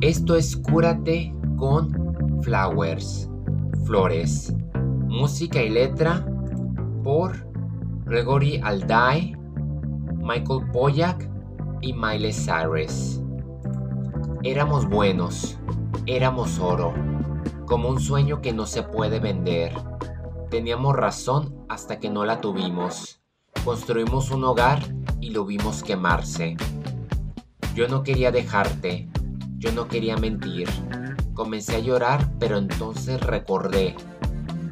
Esto es Cúrate con Flowers, Flores. Música y letra por Gregory Alday, Michael Poyak y Miley Cyrus. Éramos buenos, éramos oro, como un sueño que no se puede vender. Teníamos razón hasta que no la tuvimos. Construimos un hogar y lo vimos quemarse. Yo no quería dejarte, yo no quería mentir. Comencé a llorar, pero entonces recordé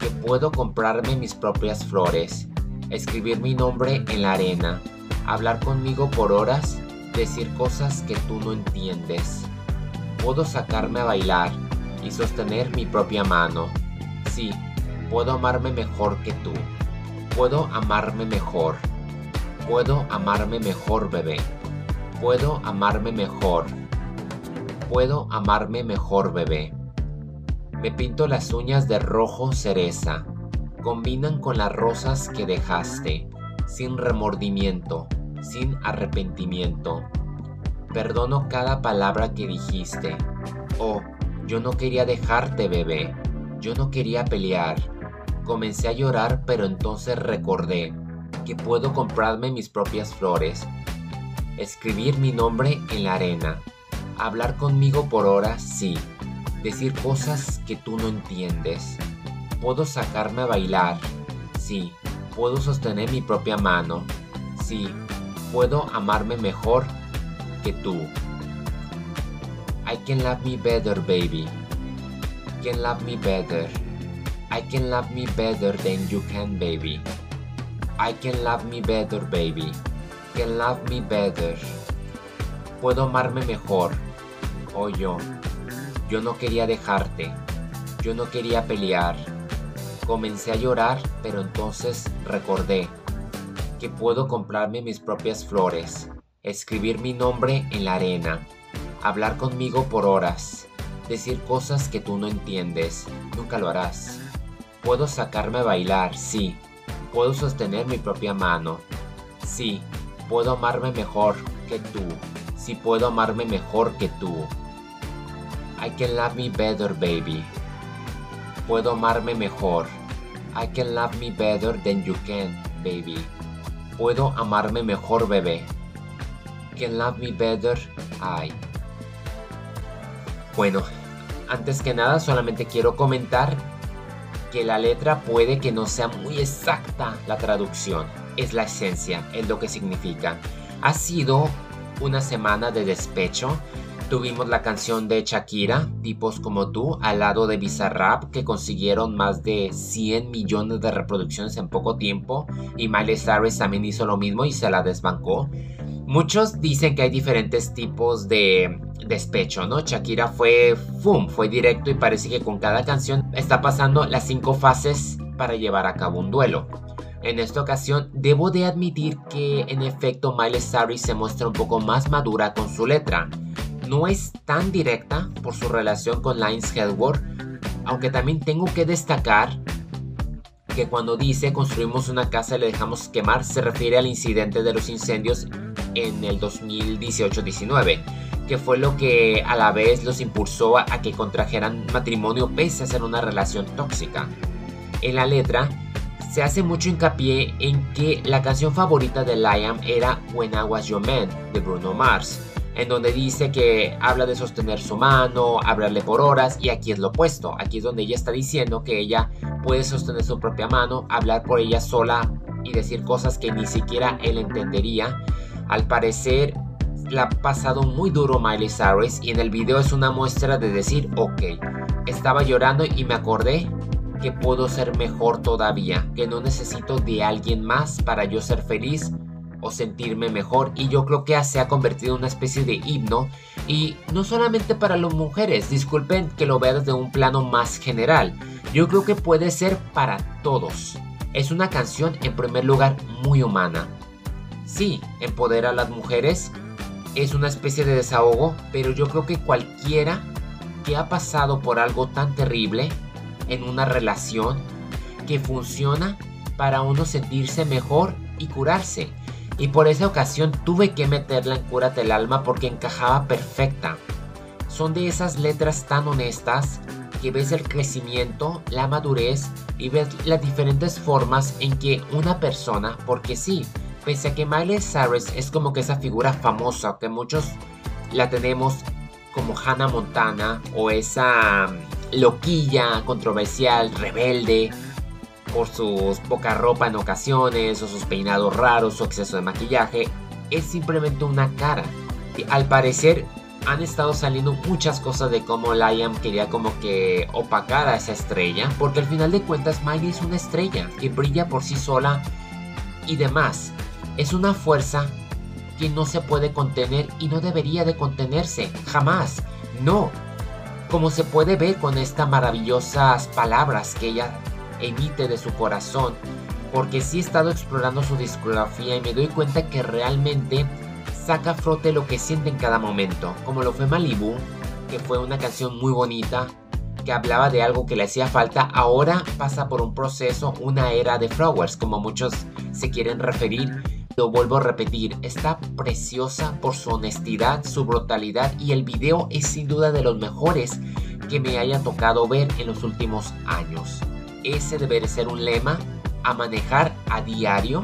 que puedo comprarme mis propias flores, escribir mi nombre en la arena, hablar conmigo por horas, decir cosas que tú no entiendes. Puedo sacarme a bailar y sostener mi propia mano. Sí, puedo amarme mejor que tú. Puedo amarme mejor. Puedo amarme mejor, bebé. Puedo amarme mejor. Puedo amarme mejor, bebé. Me pinto las uñas de rojo cereza. Combinan con las rosas que dejaste, sin remordimiento, sin arrepentimiento. Perdono cada palabra que dijiste. Oh, yo no quería dejarte, bebé. Yo no quería pelear. Comencé a llorar, pero entonces recordé que puedo comprarme mis propias flores, escribir mi nombre en la arena Hablar conmigo por horas, sí. Decir cosas que tú no entiendes. Puedo sacarme a bailar, sí. Puedo sostener mi propia mano, sí. Puedo amarme mejor que tú. I can love me better, baby. Can love me better. I can love me better than you can, baby. I can love me better, baby. Can love me better. Puedo amarme mejor oh yo. Yo no quería dejarte. Yo no quería pelear. Comencé a llorar, pero entonces recordé que puedo comprarme mis propias flores, escribir mi nombre en la arena, hablar conmigo por horas, decir cosas que tú no entiendes, nunca lo harás. Puedo sacarme a bailar, sí. Puedo sostener mi propia mano. Sí, puedo amarme mejor que tú. Sí puedo amarme mejor que tú. I can love me better, baby. Puedo amarme mejor. I can love me better than you can, baby. Puedo amarme mejor, bebé. Can love me better, I. Bueno, antes que nada solamente quiero comentar que la letra puede que no sea muy exacta la traducción. Es la esencia, es lo que significa. Ha sido una semana de despecho Tuvimos la canción de Shakira, Tipos como tú, al lado de Bizarrap, que consiguieron más de 100 millones de reproducciones en poco tiempo, y Miley Cyrus también hizo lo mismo y se la desbancó. Muchos dicen que hay diferentes tipos de despecho, ¿no? Shakira fue, ¡fum!, fue directo y parece que con cada canción está pasando las cinco fases para llevar a cabo un duelo. En esta ocasión, debo de admitir que en efecto Miley Cyrus se muestra un poco más madura con su letra no es tan directa por su relación con Lines Hellworth, aunque también tengo que destacar que cuando dice construimos una casa y le dejamos quemar se refiere al incidente de los incendios en el 2018-19, que fue lo que a la vez los impulsó a, que contrajeran matrimonio pese a ser una relación tóxica. En la letra se hace mucho hincapié en que la canción favorita de Liam era When I Was Your Man de Bruno Mars en donde dice que habla de sostener su mano, hablarle por horas, y aquí es lo opuesto, aquí es donde ella está diciendo que ella puede sostener su propia mano, hablar por ella sola y decir cosas que ni siquiera él entendería. Al parecer la ha pasado muy duro Miley Cyrus y en el video es una muestra de decir, ok, estaba llorando y me acordé que puedo ser mejor todavía, que no necesito de alguien más para yo ser feliz o sentirme mejor y yo creo que se ha convertido en una especie de himno y no solamente para las mujeres, disculpen que lo vea desde un plano más general, yo creo que puede ser para todos. Es una canción en primer lugar muy humana. Sí, empodera a las mujeres, es una especie de desahogo, pero yo creo que cualquiera que ha pasado por algo tan terrible en una relación que funciona para uno sentirse mejor y curarse. y por esa ocasión tuve que meterla en Cúrate el alma porque encajaba perfecta. Son de esas letras tan honestas que ves el crecimiento, la madurez y ves las diferentes formas en que una persona, porque sí, pese a que Miley Cyrus es como que esa figura famosa que muchos la tenemos como Hannah Montana o esa mm, loquilla controversial, rebelde, por su poca ropa en ocasiones o sus peinados raros, su exceso de maquillaje, es simplemente una cara. Y al parecer han estado saliendo muchas cosas de cómo Liam quería como que opacar a esa estrella, porque al final de cuentas Miley es una estrella que brilla por sí sola y demás. Es una fuerza que no se puede contener y no debería de contenerse, jamás. No. Como se puede ver con estas maravillosas palabras que ella emite de su corazón, porque sí he estado explorando su discografía y me doy cuenta que realmente saca a frote lo que siente en cada momento, como lo fue Malibu, que fue una canción muy bonita, que hablaba de algo que le hacía falta, ahora pasa por un proceso, una era de flowers, como muchos se quieren referir. Lo vuelvo a repetir, está preciosa por su honestidad, su brutalidad y el video es sin duda de los mejores que me haya tocado ver en los últimos años. Ese debe ser un lema a manejar a diario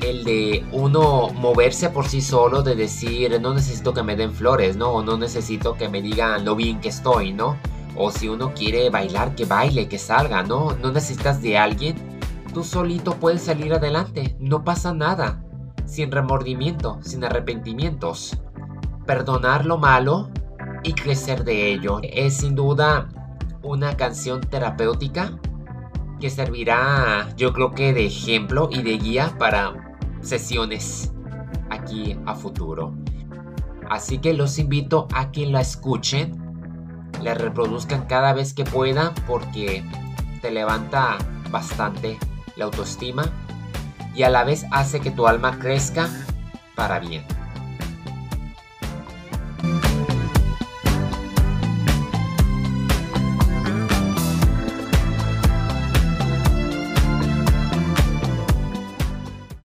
el de uno moverse por sí solo, de decir, no necesito que me den flores, ¿no? O no necesito que me digan lo bien que estoy, ¿no? O si uno quiere bailar, que baile, que salga, ¿no? No necesitas de alguien. Tú solito puedes salir adelante, no pasa nada. Sin remordimiento, sin arrepentimientos. Perdonar lo malo y crecer de ello. Es sin duda una canción terapéutica que servirá yo creo que de ejemplo y de guía para sesiones aquí a futuro. Así que los invito a que la escuchen, la reproduzcan cada vez que puedan porque te levanta bastante la autoestima y a la vez hace que tu alma crezca para bien.